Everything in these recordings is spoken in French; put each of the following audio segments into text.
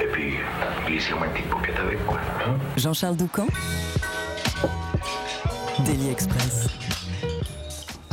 Et puis, glissez-moi une petite paupiette avec, quoi. hein? Jean-Charles Doucan Daily Express.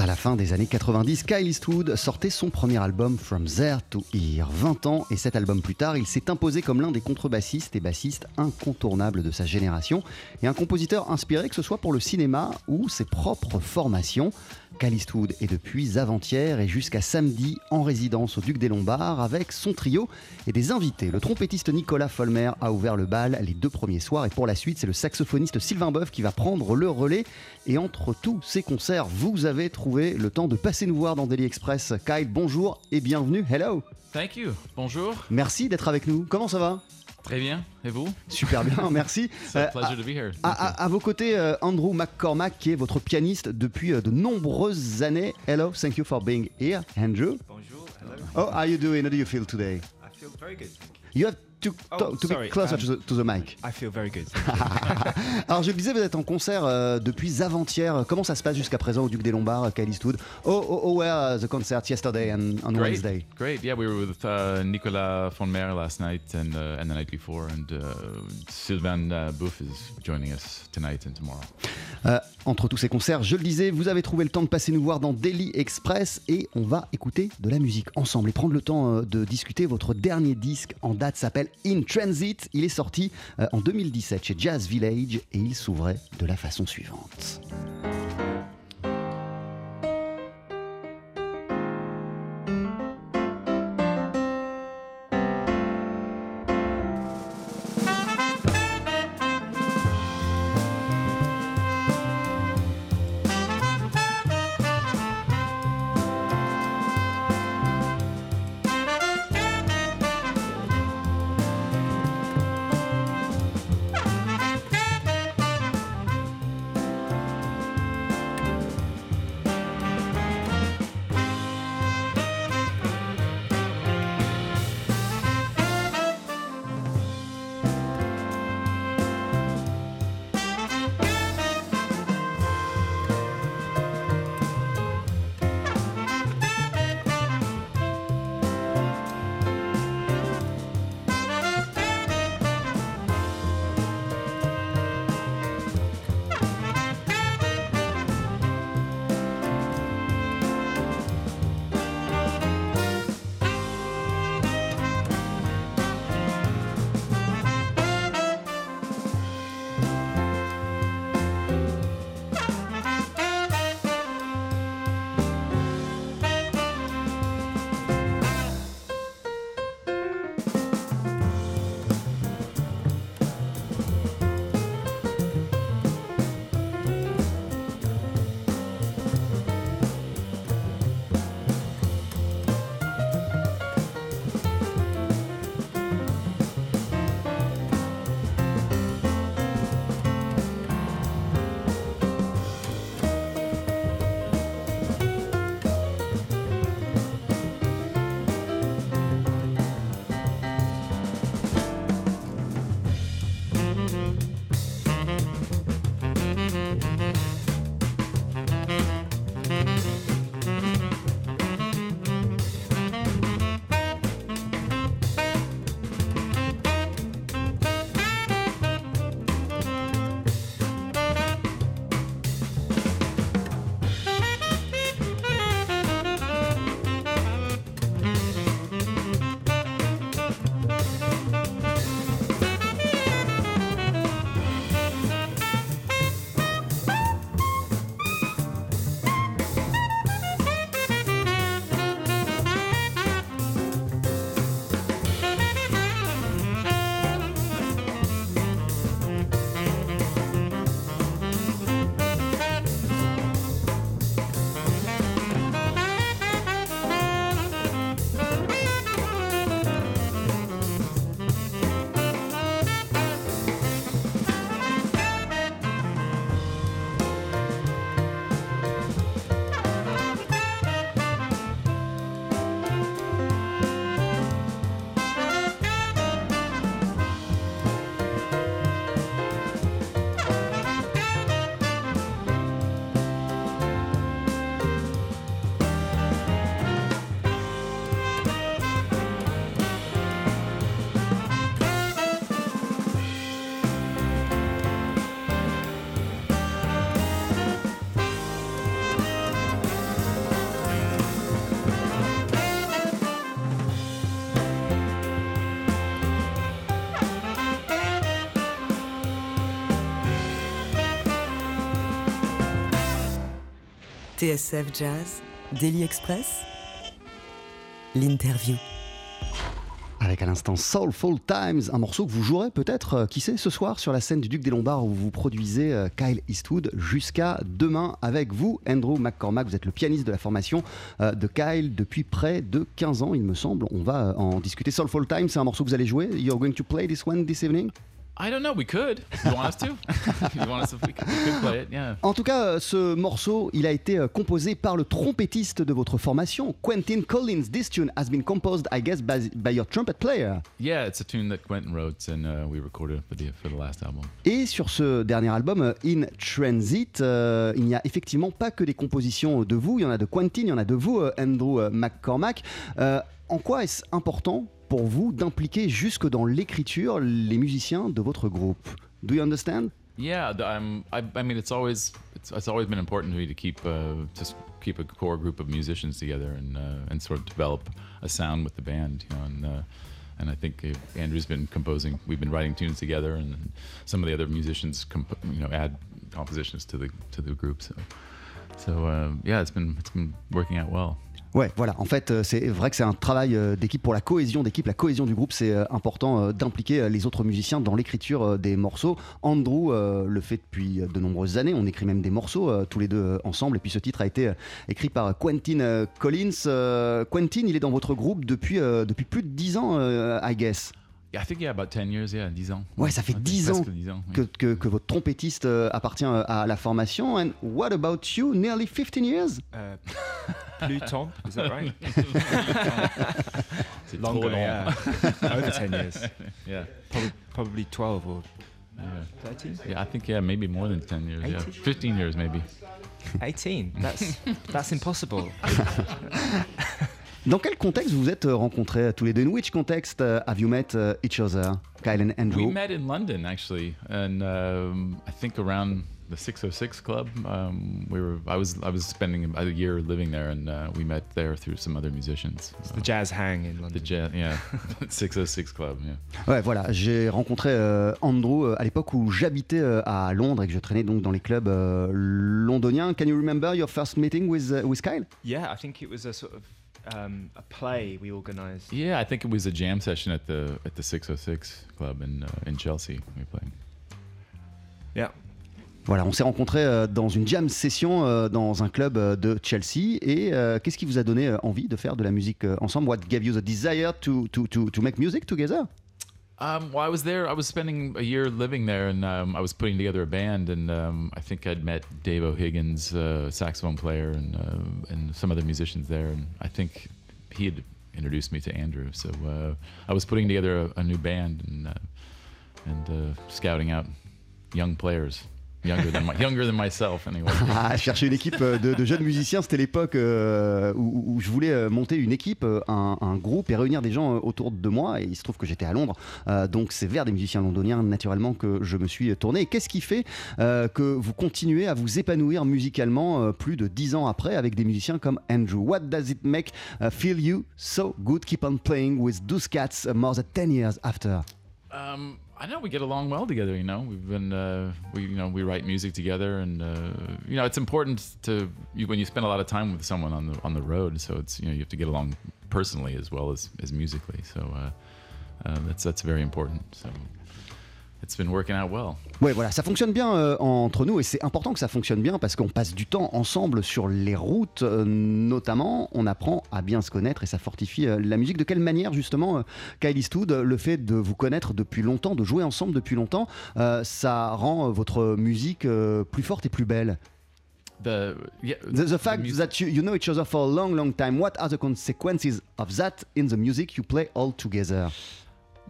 À la fin des années 90, Kyle Eastwood sortait son premier album From There to Here. 20 ans et cet album plus tard, il s'est imposé comme l'un des contrebassistes et bassistes incontournables de sa génération et un compositeur inspiré que ce soit pour le cinéma ou ses propres formations. Kyle Eastwood est depuis avant-hier et jusqu'à samedi en résidence au Duc des Lombards avec son trio et des invités. Le trompettiste Nicolas Folmer a ouvert le bal les deux premiers soirs et pour la suite, c'est le saxophoniste Sylvain Boeuf qui va prendre le relais. Et entre tous ces concerts, vous avez trouvé le temps de passer nous voir dans Daily Express. Kyle, bonjour et bienvenue. Hello. Thank you. Bonjour. Merci d'être avec nous. Comment ça va? Très bien. Et vous? Super bien, merci. Euh, pleasure to be here. à, à- à vos côtés, euh, Andrew McCormack, qui est votre pianiste depuis euh, de nombreuses années. Hello, thank you for being here, Andrew. Bonjour, hello. Oh, how are you doing? How do you feel today? I feel very good. thank you. You have to, Oh, to, be closer um, to, the, to the mic. I feel very good. Alors, je le disais, vous êtes en concert euh, depuis avant-hier. Comment ça se passe jusqu'à présent au Duc des Lombards, Kyle Eastwood? Oh, oh, oh, where the concert yesterday and on Great. Wednesday? Great. Yeah, we were with uh, Nicolas von Meer last night and uh, and the night before, and uh, Sylvain uh, Bouffe is joining us tonight and tomorrow. Euh, entre tous ces concerts, je le disais, vous avez trouvé le temps de passer nous voir dans Daily Express et on va écouter de la musique ensemble et prendre le temps euh, de discuter. Votre dernier disque en date s'appelle In Transit. Il est sorti euh, en 2017 chez Jazz Village et il s'ouvrait de la façon suivante. TSF Jazz, Daily Express, l'interview. Avec à l'instant Soulful Times, un morceau que vous jouerez peut-être, euh, qui sait, ce soir sur la scène du Duc des Lombards où vous produisez euh, Kyle Eastwood jusqu'à demain avec vous, Andrew McCormack. Vous êtes le pianiste de la formation euh, de Kyle depuis près de 15 ans, il me semble. On va en discuter. Soulful Times, c'est un morceau que vous allez jouer. You're going to play this one this evening? I don't know. We could. You want us to? you want us to? We could, we could play it. Yeah. En tout cas, euh, ce morceau, il a été euh, composé par le trompettiste de votre formation, Quentin Collins. This tune has been composed, I guess, by, by your trumpet player. Yeah, it's a tune that Quentin wrote and uh, we recorded for the for the last album. Et sur ce dernier album, euh, In Transit, euh, il n'y a effectivement pas que des compositions de vous, il y en a de Quentin, il y en a de vous, Andrew McCormack. Euh, en quoi est-ce important pour vous d'impliquer jusque dans l'écriture les musiciens de votre groupe Do you understand? Yeah, um, I, I mean, it's always it's, it's always been important to me to keep uh, just keep a core group of musicians together and uh, and sort of develop a sound with the band, you know. And uh, and I think Andrew's been composing. We've been writing tunes together, and some of the other musicians, you know, add compositions to the to the group. So so uh, yeah, it's been it's been working out well. Ouais, voilà. En fait, euh, c'est vrai que c'est un travail euh, d'équipe pour la cohésion d'équipe, la cohésion du groupe. C'est euh, important d'impliquer les autres musiciens dans l'écriture des morceaux. Andrew le fait depuis de nombreuses années. On écrit même des morceaux tous les deux ensemble. Et puis ce titre a été écrit par Quentin Collins. Quentin, il est dans votre groupe depuis depuis plus de 10 ans, I guess. I think yeah, about 10 years, yeah, 10 ans. Ouais, ça fait I think 10 ans presque 10 ans. que, que, que votre trompettiste euh, appartient euh, à la formation. And what about you? Nearly 15 years? Uh, Pluton, is that right? C'est Longer, trop long. yeah. Over 10 years. yeah. Probably, probably 12 or Yeah. 13? Yeah, I think yeah, maybe more than ten years. Yeah, 18? fifteen years maybe. 18. That's that's impossible. Dans quel contexte vous vous êtes euh, rencontrés euh, tous les deux? In which context uh, have you met uh, each other, Kyle and Andrew? We met in London actually, and um, I think around the 606 Club. Um, we were. I was. I was spending a year living there, and uh, we met there through some other musicians. The jazz hang in The London. jet, yeah, 606 Club. Yeah. Ouais, voilà, j'ai rencontré euh, Andrew euh, à l'époque où j'habitais euh, à Londres et que je traînais donc dans les clubs euh, londoniens. Can you remember your first meeting with, uh, with Kyle? Yeah, I think it was a sort of um, a play we organised. Yeah, I think it was a jam session at the at the 606 Club in uh, in Chelsea. We played. Yeah. Voilà, on s'est rencontrés euh, dans une jam session euh, dans un club euh, de Chelsea. Et qu'est-ce qui vous a donné envie de faire de la musique ensemble? What gave you the desire to, to, to, to make music together? Um, well, I was there. I was spending a year living there, and um, I was putting together a band. And um, I think I'd met Dave O'Higgins, uh, saxophone player, and uh, and some other musicians there. And I think he had introduced me to Andrew. So uh, I was putting together a, a new band and uh, and uh, scouting out young players, younger than. Ah, chercher une équipe euh, de, jeunes musiciens, c'était l'époque euh, où, je voulais euh, monter une équipe, un, groupe et réunir des gens autour de moi. Et il se trouve que j'étais à Londres, donc c'est vers des musiciens londoniens naturellement que je me suis tourné. Qu'est-ce qui fait que vous continuez à vous épanouir musicalement plus de dix ans après avec des musiciens comme Andrew? What does it make uh, feel you so good? Keep on playing with those cats uh, more than 10 years after. Um, I know we get along well together. You know, we've been uh, we you know we write music together, and uh, you know it's important to you when you spend a lot of time with someone on the on the road. So it's you know you have to get along personally as well as as musically. So uh, uh, that's that's very important. So it's been working out well. Ouais, voilà, ça fonctionne bien euh, entre nous et c'est important que ça fonctionne bien parce qu'on passe du temps ensemble sur les routes, euh, notamment. On apprend à bien se connaître et ça fortifie euh, la musique. De quelle manière, justement, Kyle Eastwood, euh, le fait de vous connaître depuis longtemps, de jouer ensemble depuis longtemps, ça rend votre musique plus forte et plus belle? The yeah The, the fact music- that you, you know each other for a long, long time, what are the consequences of that in the music you play all together?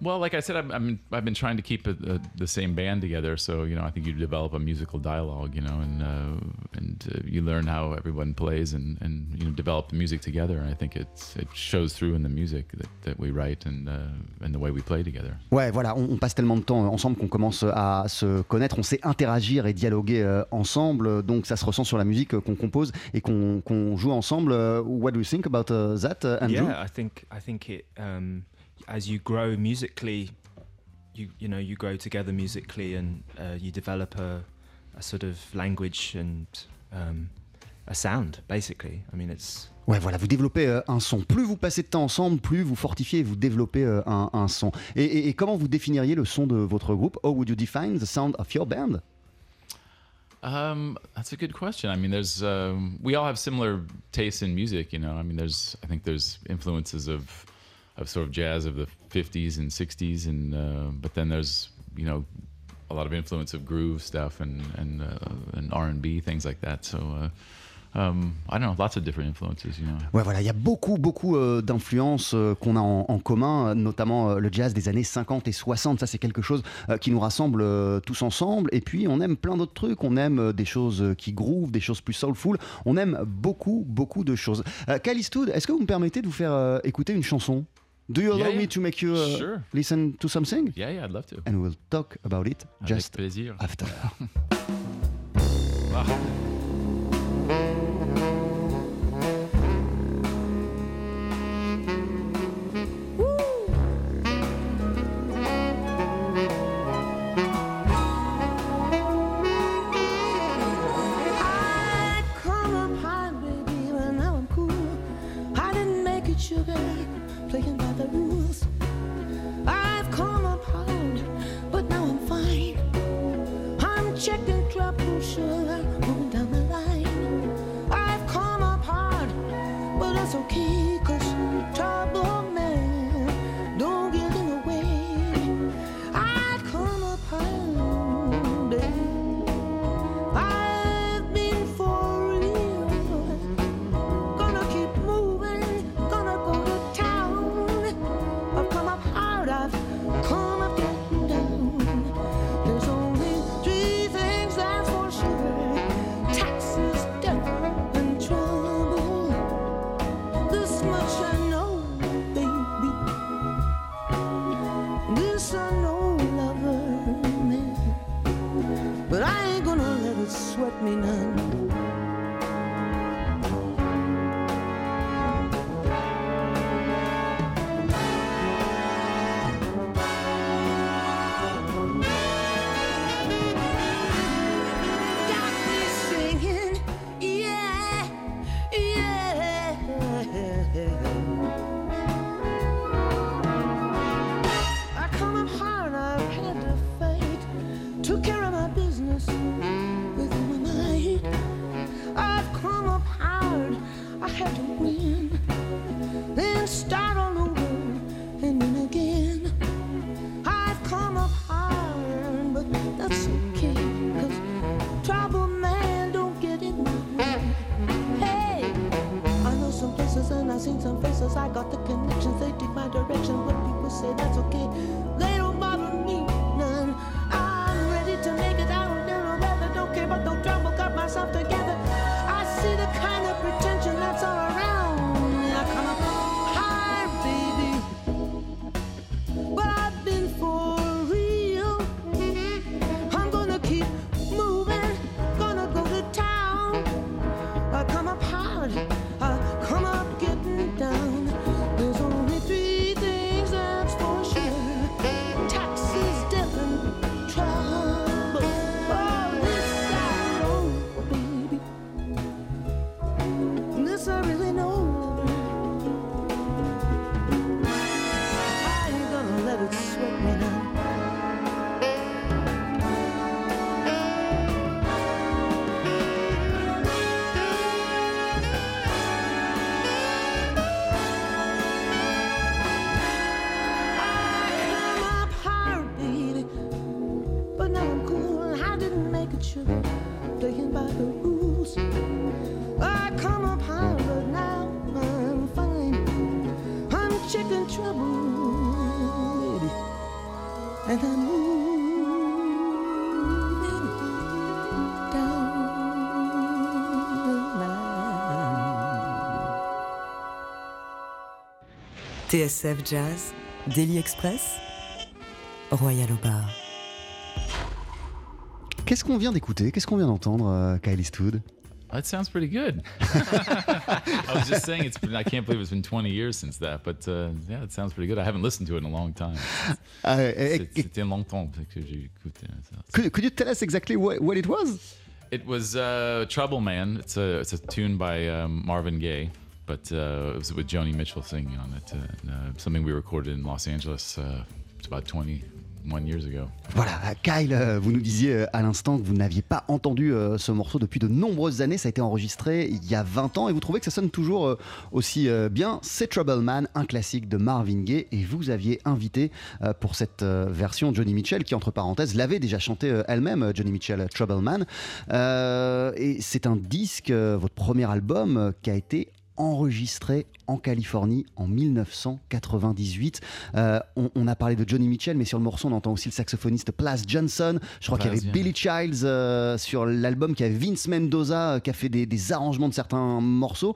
Well, like I said, I'm, I'm I've been trying to keep it, uh, the same band together. So you know, I think you develop a musical dialogue, you know, and uh, and uh, you learn how everyone plays and, and you know develop the music together. And I think it's it shows through in the music that, that we write and uh, and the way we play together. Ouais, voilà, on, on passe tellement de temps ensemble qu'on commence à se connaître, on sait interagir et dialoguer euh, ensemble, donc ça se ressent sur la musique euh, qu'on compose et qu'on qu'on joue ensemble. Euh, what do you think about uh, that, Andrew? Yeah, I think I think it um, as you grow musically, you you know you grow together musically and uh, you develop a, a sort of language and um, a sound, basically. I mean, it's Ouais, voilà, vous développez euh, un son. Plus vous passez de temps ensemble, plus vous fortifiez et vous développez euh, un, un son. Et, et- et comment vous définiriez le son de votre groupe? How would you define the sound of your band? Um, that's a good question. I mean, there's um, we all have similar tastes in music, you know? I mean, there's I think there's influences of of sort of jazz of the 50s and 60s, and uh, but then there's you know a lot of influence of groove stuff and and uh, and R and B things like that. So. Uh, um, I don't know, lots of different influences, you know. Ouais, voilà, il y a beaucoup, beaucoup euh, d'influences euh, qu'on a en, en commun, euh, notamment euh, le jazz des années 50 et 60. Ça, c'est quelque chose euh, qui nous rassemble euh, tous ensemble. Et puis, on aime plein d'autres trucs. On aime des choses qui groove, des choses plus soulful. On aime beaucoup, beaucoup de choses. Eastwood, est-ce que vous me permettez de vous faire écouter une chanson? Do you allow Yeah, yeah. me to make you uh, Sure. listen to something Yeah, yeah, I'd love to. And we'll talk about it Avec just plaisir. after. Ah. I had to win. TSF Jazz, Daily Express, Royal au bar. Qu'est-ce qu'on vient d'écouter? Qu'est-ce qu'on vient d'entendre, euh, Kyle Eastwood? That sounds pretty good. I was just saying, it's been, I can't believe it's been 20 years since that, but uh, yeah, it sounds pretty good. I haven't listened to it in a long time. C'est- C'était longtemps que j'ai écouté ça. could, could you tell us exactly what, what it was? It was uh, Trouble Man. It's a it's a tune by um, Marvin Gaye, but uh, it was with Joni Mitchell singing on it. And, uh, something we recorded in Los Angeles. Uh, it's about 21 years ago. Voilà, Kyle, euh, vous nous disiez euh, à l'instant que vous n'aviez pas entendu euh, ce morceau depuis de nombreuses années. Ça a été enregistré il y a 20 ans et vous trouvez que ça sonne toujours aussi bien. C'est Trouble Man, un classique de Marvin Gaye. Et vous aviez invité pour cette version Johnny Mitchell, qui entre parenthèses l'avait déjà chanté elle-même, Johnny Mitchell, Trouble Man. Et c'est un disque, votre premier album, qui a été enregistré en Californie en 1998. Euh, on, on a parlé de Johnny Mitchell, mais sur le morceau, on entend aussi le saxophoniste Plas Johnson. Je crois qu'il y avait. Billy Childs euh, sur l'album, qu'il y avait Vince Mendoza euh, qui a fait des, des arrangements de certains morceaux.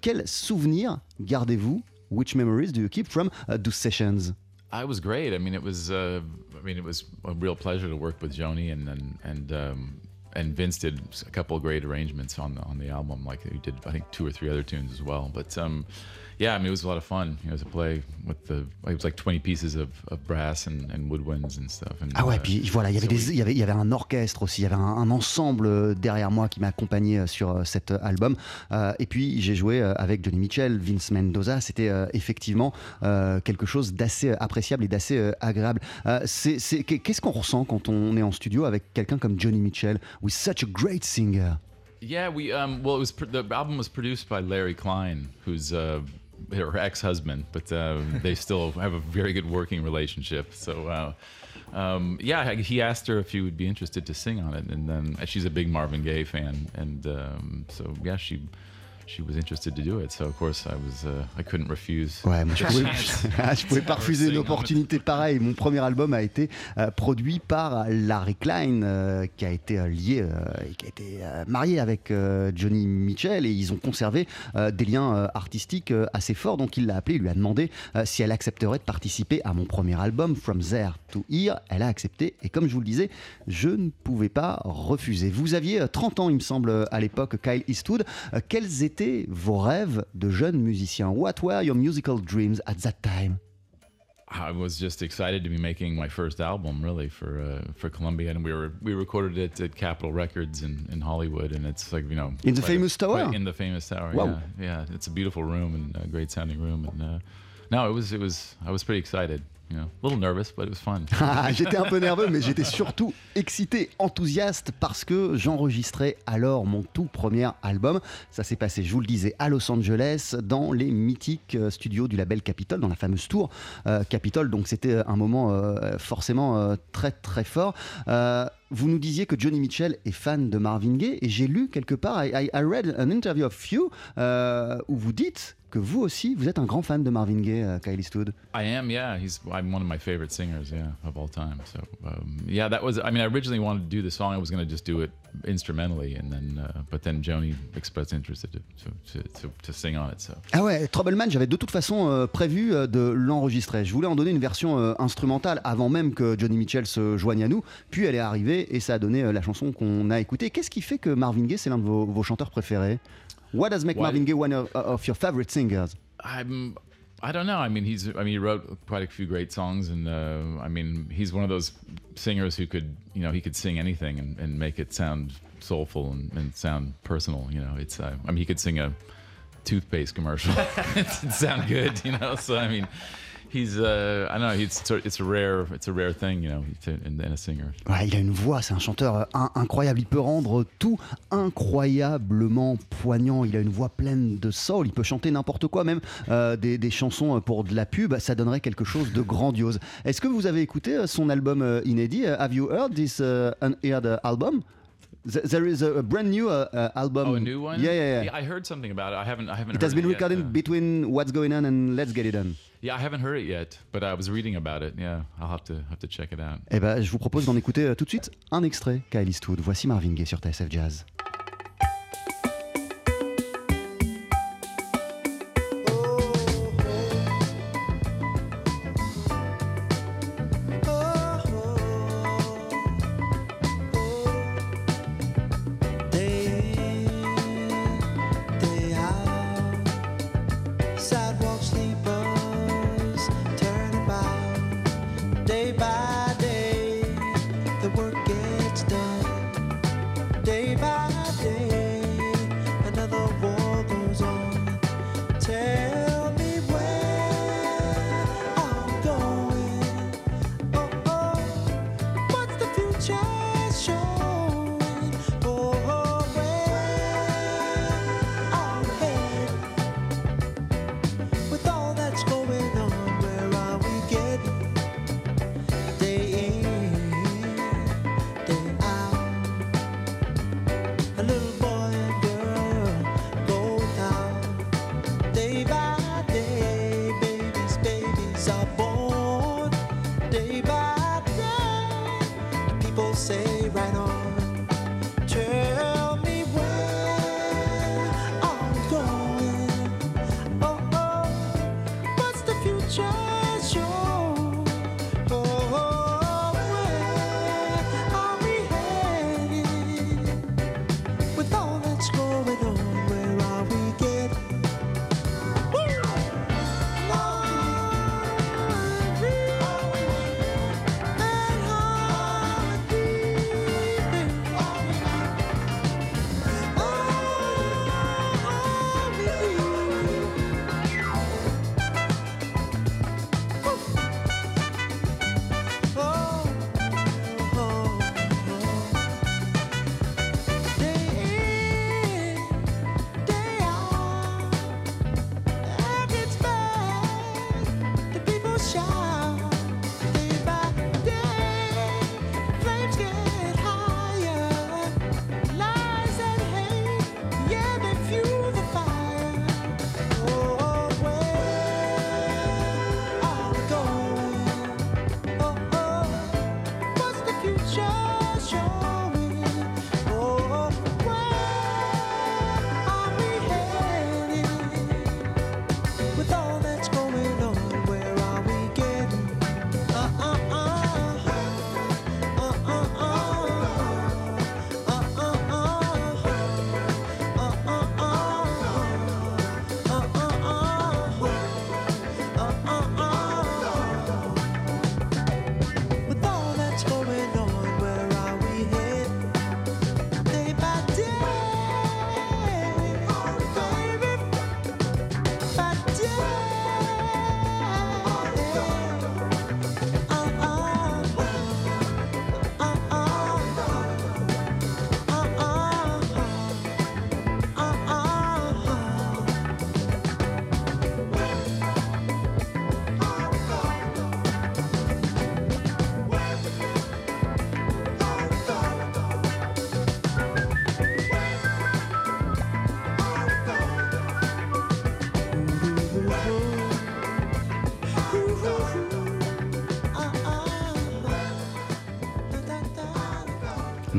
Quel souvenir gardez-vous? Which memories do you keep from uh, those sessions? I was great. I mean, it was. Uh, I mean, it was a real pleasure to work with Joni and and and um, and Vince did a couple of great arrangements on the on the album. Like he did, I think two or three other tunes as well. But um, yeah, I mean, it was a lot of fun. You know, to play with the. It was like 20 pieces of, of brass and, and woodwinds and stuff. And, Ah ouais, uh, puis voilà, il y avait so des, we- il y avait, il y avait un orchestre aussi, il y avait un, un ensemble euh, derrière moi qui m'a accompagné euh, sur euh, cet album. Euh, et puis j'ai joué avec Johnny Mitchell, Vince Mendoza. C'était euh, effectivement euh, quelque chose d'assez appréciable et d'assez agréable. C'est- c'est- Qu'est-ce qu'on ressent quand on est en studio avec quelqu'un comme Johnny Mitchell, with such a great singer? Yeah, we um well it was pr- the album was produced by Larry Klein, who's uh her ex-husband, but um, they still have a very good working relationship. So uh, um, yeah, he asked her if she would be interested to sing on it, and then uh, she's a big Marvin Gaye fan, and um, so yeah, she she was interested to do it. So of course I was uh, I couldn't refuse. Ouais, moi je pouvais, je pouvais pas refuser une opportunité pareille. Mon premier album a été euh, produit par Larry Klein, euh, qui a été euh, lié, euh, et qui a été euh, marié avec euh, Johnny Mitchell, et ils ont conservé euh, des liens euh, artistiques euh, assez forts. Donc il l'a appelé, il lui a demandé euh, si elle accepterait de participer à mon premier album, From There to Here. Elle a accepté, et comme je vous le disais, je ne pouvais pas refuser. Vous aviez euh, 30 ans, il me semble, à l'époque, Kyle Eastwood. Euh, quels étaient vos rêves de jeune musicien What were your musical dreams at that time I was just excited to be making my first album, really, for uh, for Columbia, and we were we recorded it at Capitol Records in, in Hollywood, and it's like you know In the quite a- famous tower? in the famous tower. Wow. Yeah, yeah, it's a beautiful room and a great sounding room, and uh, no, it was it was I was pretty excited, you know, a little nervous, but it was fun. J'étais un peu nerveux, mais j'étais surtout excité, enthousiaste, parce que j'enregistrais alors mon tout premier album. Ça s'est passé, je vous le disais, à Los Angeles, dans les mythiques euh, studios du label Capitol, dans la fameuse tour euh, Capitol. Donc c'était un moment euh, forcément euh, très très fort. Euh, vous nous disiez que Johnny Mitchell est fan de Marvin Gaye, et j'ai lu quelque part, I, I- read an interview of you, euh, où vous dites que vous aussi, vous êtes un grand fan de Marvin Gaye, euh, Kyle Eastwood. I am, yeah. He's I'm one of my favorite singers, yeah, of all time. So um, yeah, that was. I mean, I originally wanted to do the song. I was going to just do it instrumentally, and then uh, but then Joni expressed interest to to, to, to, sing on it. So Ah ouais, Troubleman, j'avais de toute façon euh, prévu euh, de l'enregistrer. Je voulais en donner une version euh, instrumentale avant même que Johnny Mitchell se joigne à nous. Puis elle est arrivée et ça a donné la chanson qu'on a écoutée. Qu'est-ce qui fait que Marvin Gaye, c'est l'un de vos, vos chanteurs préférés? What does make Why- Marvin Gaye one of, of your favorite singers I'm. I don't know. I mean, he's. I mean, he wrote quite a few great songs, and uh, I mean, he's one of those singers who could, you know, he could sing anything and, and make it sound soulful and, and sound personal. You know, it's. Uh, I mean, he could sing a toothpaste commercial. It'd sound good, you know. So I mean, he's. Uh, I don't know. He's. sort- It's a rare. It's a rare thing, you know, in, singer. Il a une voix, c'est un chanteur euh, in- incroyable. Il peut rendre tout incroyablement poignant. Il a une voix pleine de soul. Il peut chanter n'importe quoi, même euh, des, chansons pour de la pub. Ça donnerait quelque chose de grandiose. Est-ce que vous avez écouté euh, son album euh, inédit euh, Have you heard this unheard album? Th- There is a, a brand new uh, uh, album. Oh, a new one. Yeah, yeah, yeah. I heard something about it. I haven't. I haven't. It has been yet, recorded uh, between What's Going On and Let's Get It On. yeah, I haven't heard it yet, but I was reading about it. Yeah, I'll have to have to check it out. Eh ben, je vous propose d'en écouter euh, tout de suite un extrait, Kyle Eastwood. Voici Marvin Gaye sur TSF Jazz. people say right on.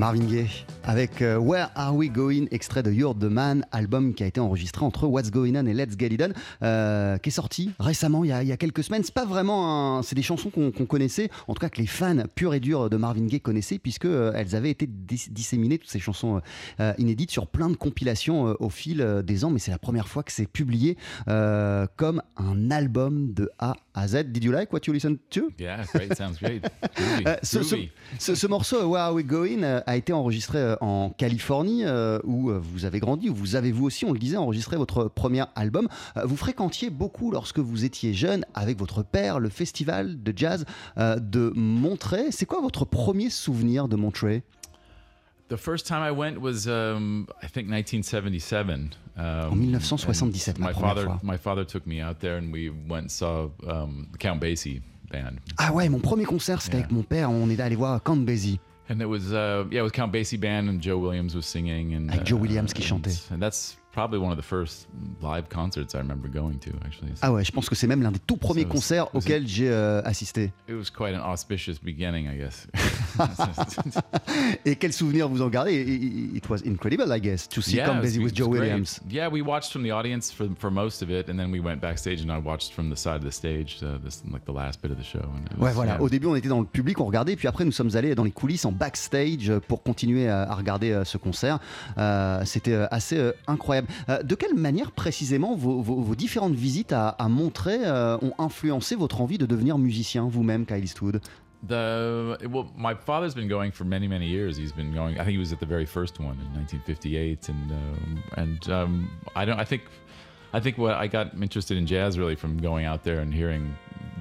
Marvin Gaye avec euh, Where Are We Going, extrait de You're the Man, album qui a été enregistré entre What's Going On et Let's Get It Done, euh, qui est sorti récemment, il y a, quelques semaines. C'est pas vraiment c'est des chansons qu'on connaissait, en tout cas que les fans purs et durs de Marvin Gaye connaissaient, puisque euh, elles avaient été dis- disséminées toutes ces chansons inédites sur plein de compilations au fil des ans. Mais c'est la première fois que c'est publié comme un album de A à Z. Did you like what you listened to? Yeah, great. Sounds great. Groovy. Euh, ce, ce- Groovy. ce- ce morceau, euh, Where Are We Going, euh, a été enregistré en Californie, où vous avez grandi, où vous avez vous aussi, on le disait, enregistré votre premier album. Vous fréquentiez beaucoup, lorsque vous étiez jeune, avec votre père, le festival de jazz de Montreux. C'est quoi votre premier souvenir de Montreux The first time I went was, um, I think, 1977. Um, En 1977, and ma première father, fois. my father took me out there, and we went saw um, Count Basie band. Ah ouais, mon premier concert, c'était Yeah. avec mon père. On est allé voir Count Basie. And it was, uh, yeah, it was Count Basie band, and Joe Williams was singing, and Avec Joe uh, Williams qui and- chantait. And that's probably one of the first live concerts I remember going to. Actually, Ah ouais, je pense que c'est même l'un des tout premiers Ça, concerts c'est- auxquels j'ai euh, assisté. it was quite an auspicious beginning, I guess. Et quel souvenir vous en gardez? It was incredible, I guess, to see yeah, was- Basie it with was Joe great. Williams. Yeah, we watched from the audience for for most of it, and then we went backstage, and I watched from the side of the stage, uh, this like the last bit of the show. And it Ouais, was- voilà. yeah. Au début, on était dans le public, on regardait, puis après, nous sommes allés dans les coulisses, en backstage, euh, pour continuer à, à regarder euh, ce concert. Euh, C'était assez incroyable. Euh, de quelle manière, précisément, vos, différentes visites à, à euh, ont influencé votre envie de devenir musicien, vous-même, Kyle Eastwood? The well, my father's been going for many many years. He's been going. I think he was at the very first one in 1958, and um, and um, I don't. I think I think what I got interested in jazz really from going out there and hearing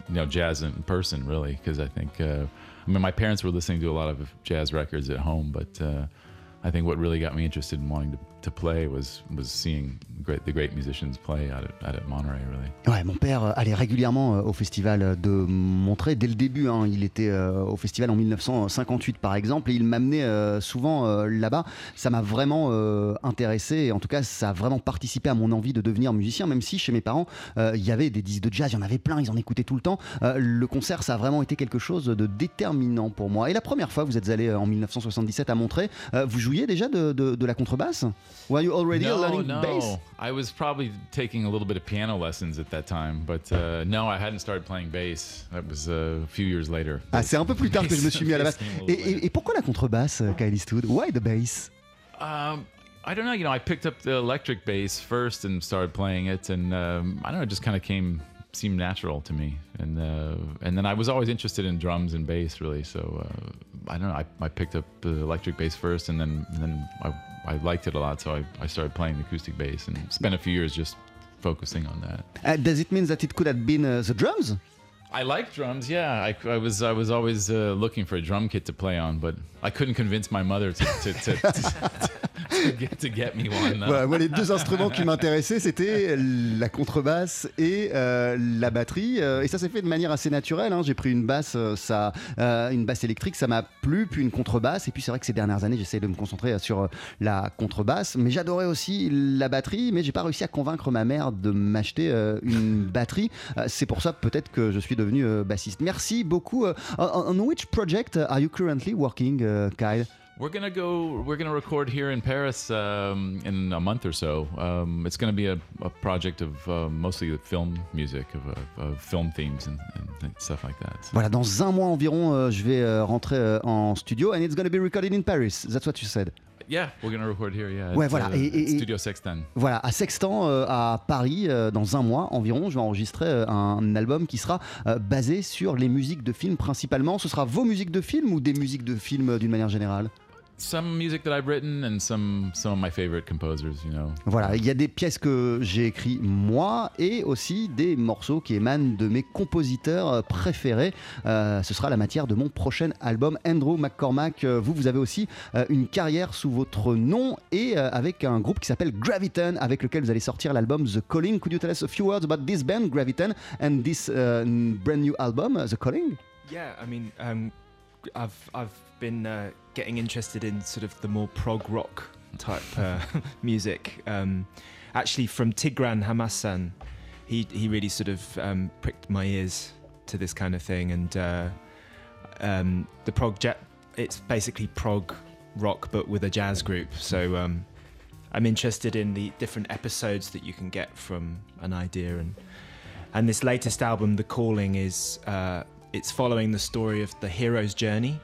you know jazz in person really because I think uh, I mean my parents were listening to a lot of jazz records at home, but uh, I think what really got me interested in wanting to to play was was seeing great the great musicians play Monterey really. Ouais, mon père euh, allait régulièrement euh, au festival de Montreux dès le début. hein. Il était euh, au festival en 1958 par exemple et il m'amenait euh, souvent euh, là-bas. Ça m'a vraiment euh, intéressé et en tout cas ça a vraiment participé à mon envie de devenir musicien. Même si chez mes parents euh, il y avait des disques de jazz, il y en avait plein, ils en écoutaient tout le temps. Euh, le concert ça a vraiment été quelque chose de déterminant pour moi. Et la première fois vous êtes allé euh, en 1977 à euh, vous jouiez déjà de la contrebasse? Were you already no, learning no. bass I was probably taking a little bit of piano lessons at that time, but uh, no, I hadn't started playing bass. That was uh, a few years later. Ah, c'est un peu plus tard que je me suis mis à la basse. Bass came a Et, et- et pourquoi la contrebasse, euh, Kyle Eastwood Why the bass Um, I don't know. You know, I picked up the electric bass first and started playing it, and um, I don't know, it just kind of came seemed natural to me. And uh, and then I was always interested in drums and bass, really. So uh, I don't know. I, I picked up the electric bass first, and then and then I, I liked it a lot, so I, I started playing the acoustic bass and spent a few years just focusing on that. Uh, Does it mean that it could have been uh, the drums I like drums. Yeah, I, I was I was always uh, looking for a drum kit to play on, but I couldn't convince my mother to to, to, to, les deux instruments qui m'intéressaient, c'était la contrebasse et euh, la batterie. Euh, et ça s'est fait de manière assez naturelle. hein. J'ai pris une basse, euh, une basse électrique, ça m'a plu, puis une contrebasse. Et puis c'est vrai que ces dernières années, j'essaie de me concentrer sur la contrebasse. Mais j'adorais aussi la batterie, mais j'ai pas réussi à convaincre ma mère de m'acheter une batterie. C'est pour ça peut-être que je suis devenu bassiste. Merci beaucoup. On, which project are you currently working, Kyle? We're gonna go. We're gonna record here in Paris um, in a month or so. Um, it's gonna be a, a project of uh, mostly film music, of, uh, of film themes and, and stuff like that. Voilà, dans un mois environ, euh, je vais euh, rentrer euh, en studio and it's gonna be recorded in Paris. That's what you said? Yeah, we're gonna record here. Yeah. Ouais, voilà, uh, et- et- Studio Sextan. Voilà, à Sextant, euh, à Paris, euh, dans un mois environ, je vais enregistrer euh, un album qui sera euh, basé sur les musiques de films principalement. Ce sera vos musiques de films ou des musiques de films euh, d'une manière générale? Some music that I've written and some some of my favorite composers. You know. Voilà, il y a des pièces que j'ai écrites moi et aussi des morceaux qui émanent de mes compositeurs euh, préférés. Euh, ce sera la matière de mon prochain album. Andrew McCormack, euh, vous, vous avez aussi une carrière sous votre nom et avec un groupe qui s'appelle Graviton, avec lequel vous allez sortir l'album The Calling. Could you tell us a few words about this band, Graviton, and this uh, brand new album, The Calling? Yeah, I mean, um, I've I've been uh, getting interested in sort of the more prog rock type uh, music. Um, actually, from Tigran Hamassan, he he really sort of um, pricked my ears to this kind of thing, and uh, um, the prog jet. It's basically prog rock, but with a jazz group. So um, I'm interested in the different episodes that you can get from an idea and and this latest album the calling is uh, it's following the story of the hero's journey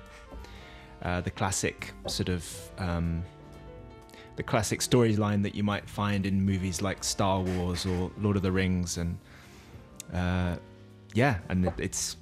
uh, the classic sort of um, the classic storyline that you might find in movies like star wars or lord of the rings and uh, yeah and it, it's it,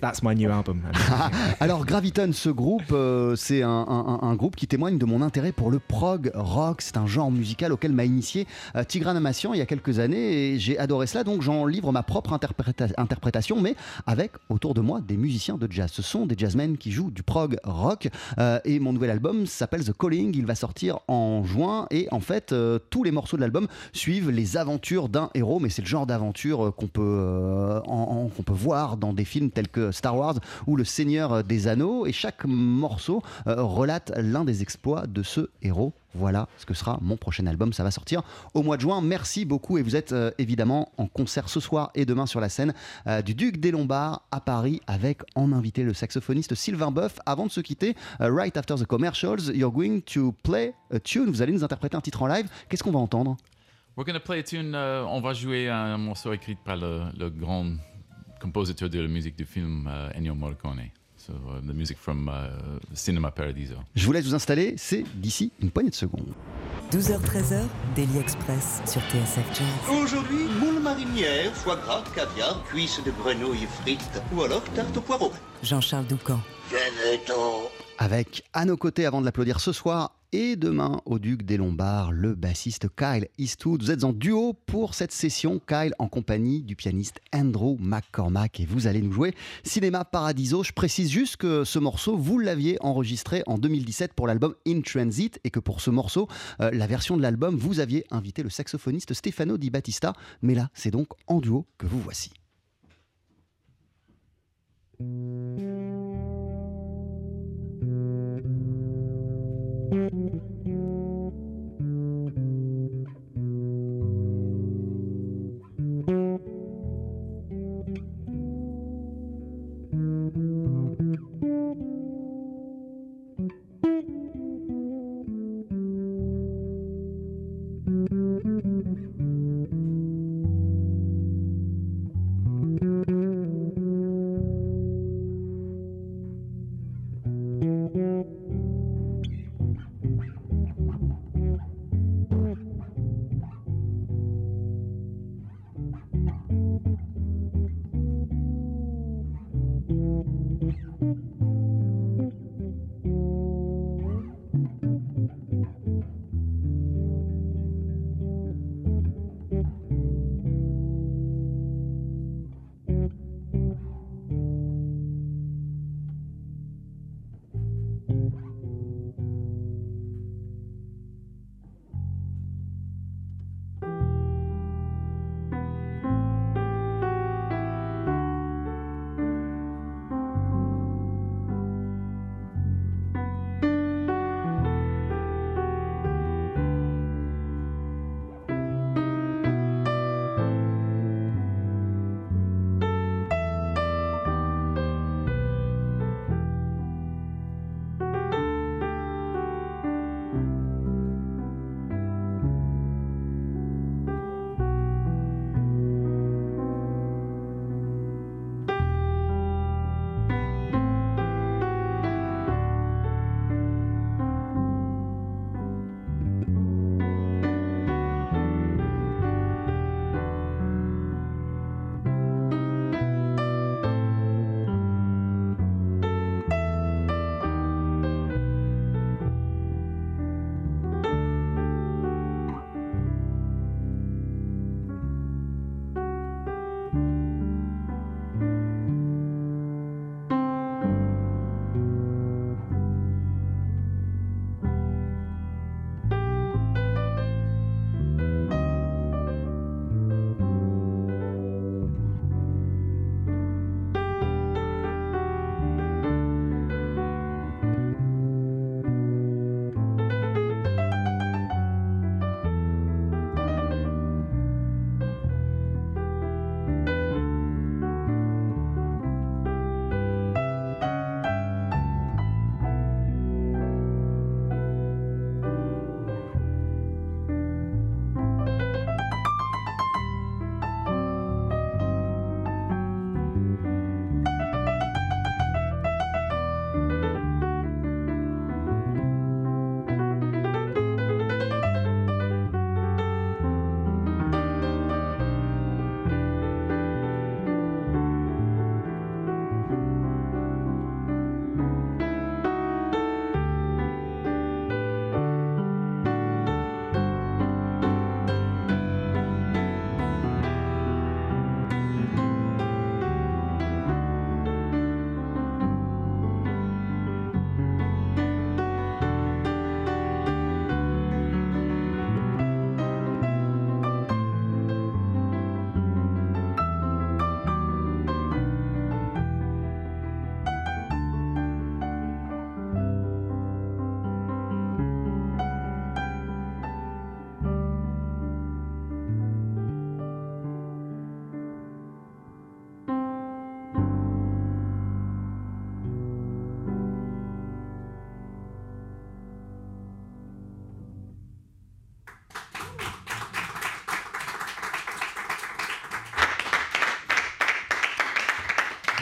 that's my new album Alors Graviton, ce groupe, euh, c'est un, groupe qui témoigne de mon intérêt pour le prog rock. C'est un genre musical auquel m'a initié euh, Tigran Amassian il y a quelques années et j'ai adoré cela. Donc j'en livre ma propre interpréta- interprétation, mais avec autour de moi des musiciens de jazz. Ce sont des jazzmen qui jouent du prog rock euh, et mon nouvel album s'appelle The Calling. Il va sortir en juin et en fait tous les morceaux de l'album suivent les aventures d'un héros, mais c'est le genre d'aventure qu'on peut qu'on peut voir dans des films tels que Star Wars ou Le Seigneur des Anneaux. Et chaque morceau euh, relate l'un des exploits de ce héros. Voilà ce que sera mon prochain album. Ça va sortir au mois de juin. Merci beaucoup. Et vous êtes euh, évidemment en concert ce soir et demain sur la scène euh, du Duc des Lombards à Paris avec en invité le saxophoniste Sylvain Boeuf. Avant de se quitter, right after the commercials, you're going to play a tune. Vous allez nous interpréter un titre en live. Qu'est-ce qu'on va entendre? We're gonna play a tune. on va jouer un morceau écrit par le grand compositeur de la musique du film uh, Ennio Morricone. So uh, the music from uh, Cinema Paradiso. Je vous laisse vous installer. C'est d'ici une poignée de secondes. 12h-13h, Daily Express sur TSF Jazz. Aujourd'hui, moule marinière, foie gras, caviar, cuisses de grenouille frites ou alors tarte au poireau. Jean-Charles Doucan. Avec à nos côtés, avant de l'applaudir ce soir et demain au Duc des Lombards, le bassiste Kyle Eastwood. Vous êtes en duo pour cette session, Kyle en compagnie du pianiste Andrew McCormack et vous allez nous jouer Cinéma Paradiso. Je précise juste que ce morceau, vous l'aviez enregistré en 2017 pour l'album In Transit et que pour ce morceau, euh, la version de l'album, vous aviez invité le saxophoniste Stefano Di Battista. Mais là, c'est donc en duo que vous voici. Mm-hmm.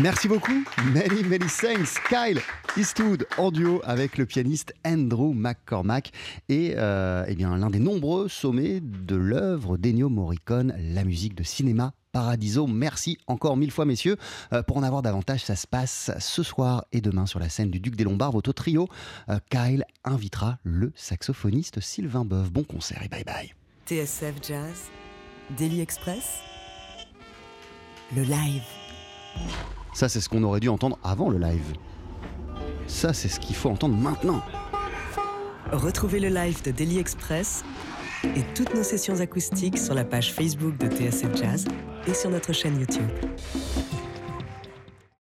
Merci beaucoup. Many, many thanks, Kyle. Eastwood en duo avec le pianiste Andrew McCormack et euh, eh bien l'un des nombreux sommets de l'œuvre d'Ennio Morricone, la musique de cinéma Paradiso. Merci encore mille fois, messieurs. Euh, pour en avoir davantage, ça se passe ce soir et demain sur la scène du Duc des Lombards. Votre trio, euh, Kyle invitera le saxophoniste Sylvain Boeuf. Bon concert et bye bye. TSF Jazz, Daily Express, le live. Ça, c'est ce qu'on aurait dû entendre avant le live. Ça, c'est ce qu'il faut entendre maintenant. Retrouvez le live de Daily Express et toutes nos sessions acoustiques sur la page Facebook de TSF Jazz et sur notre chaîne YouTube.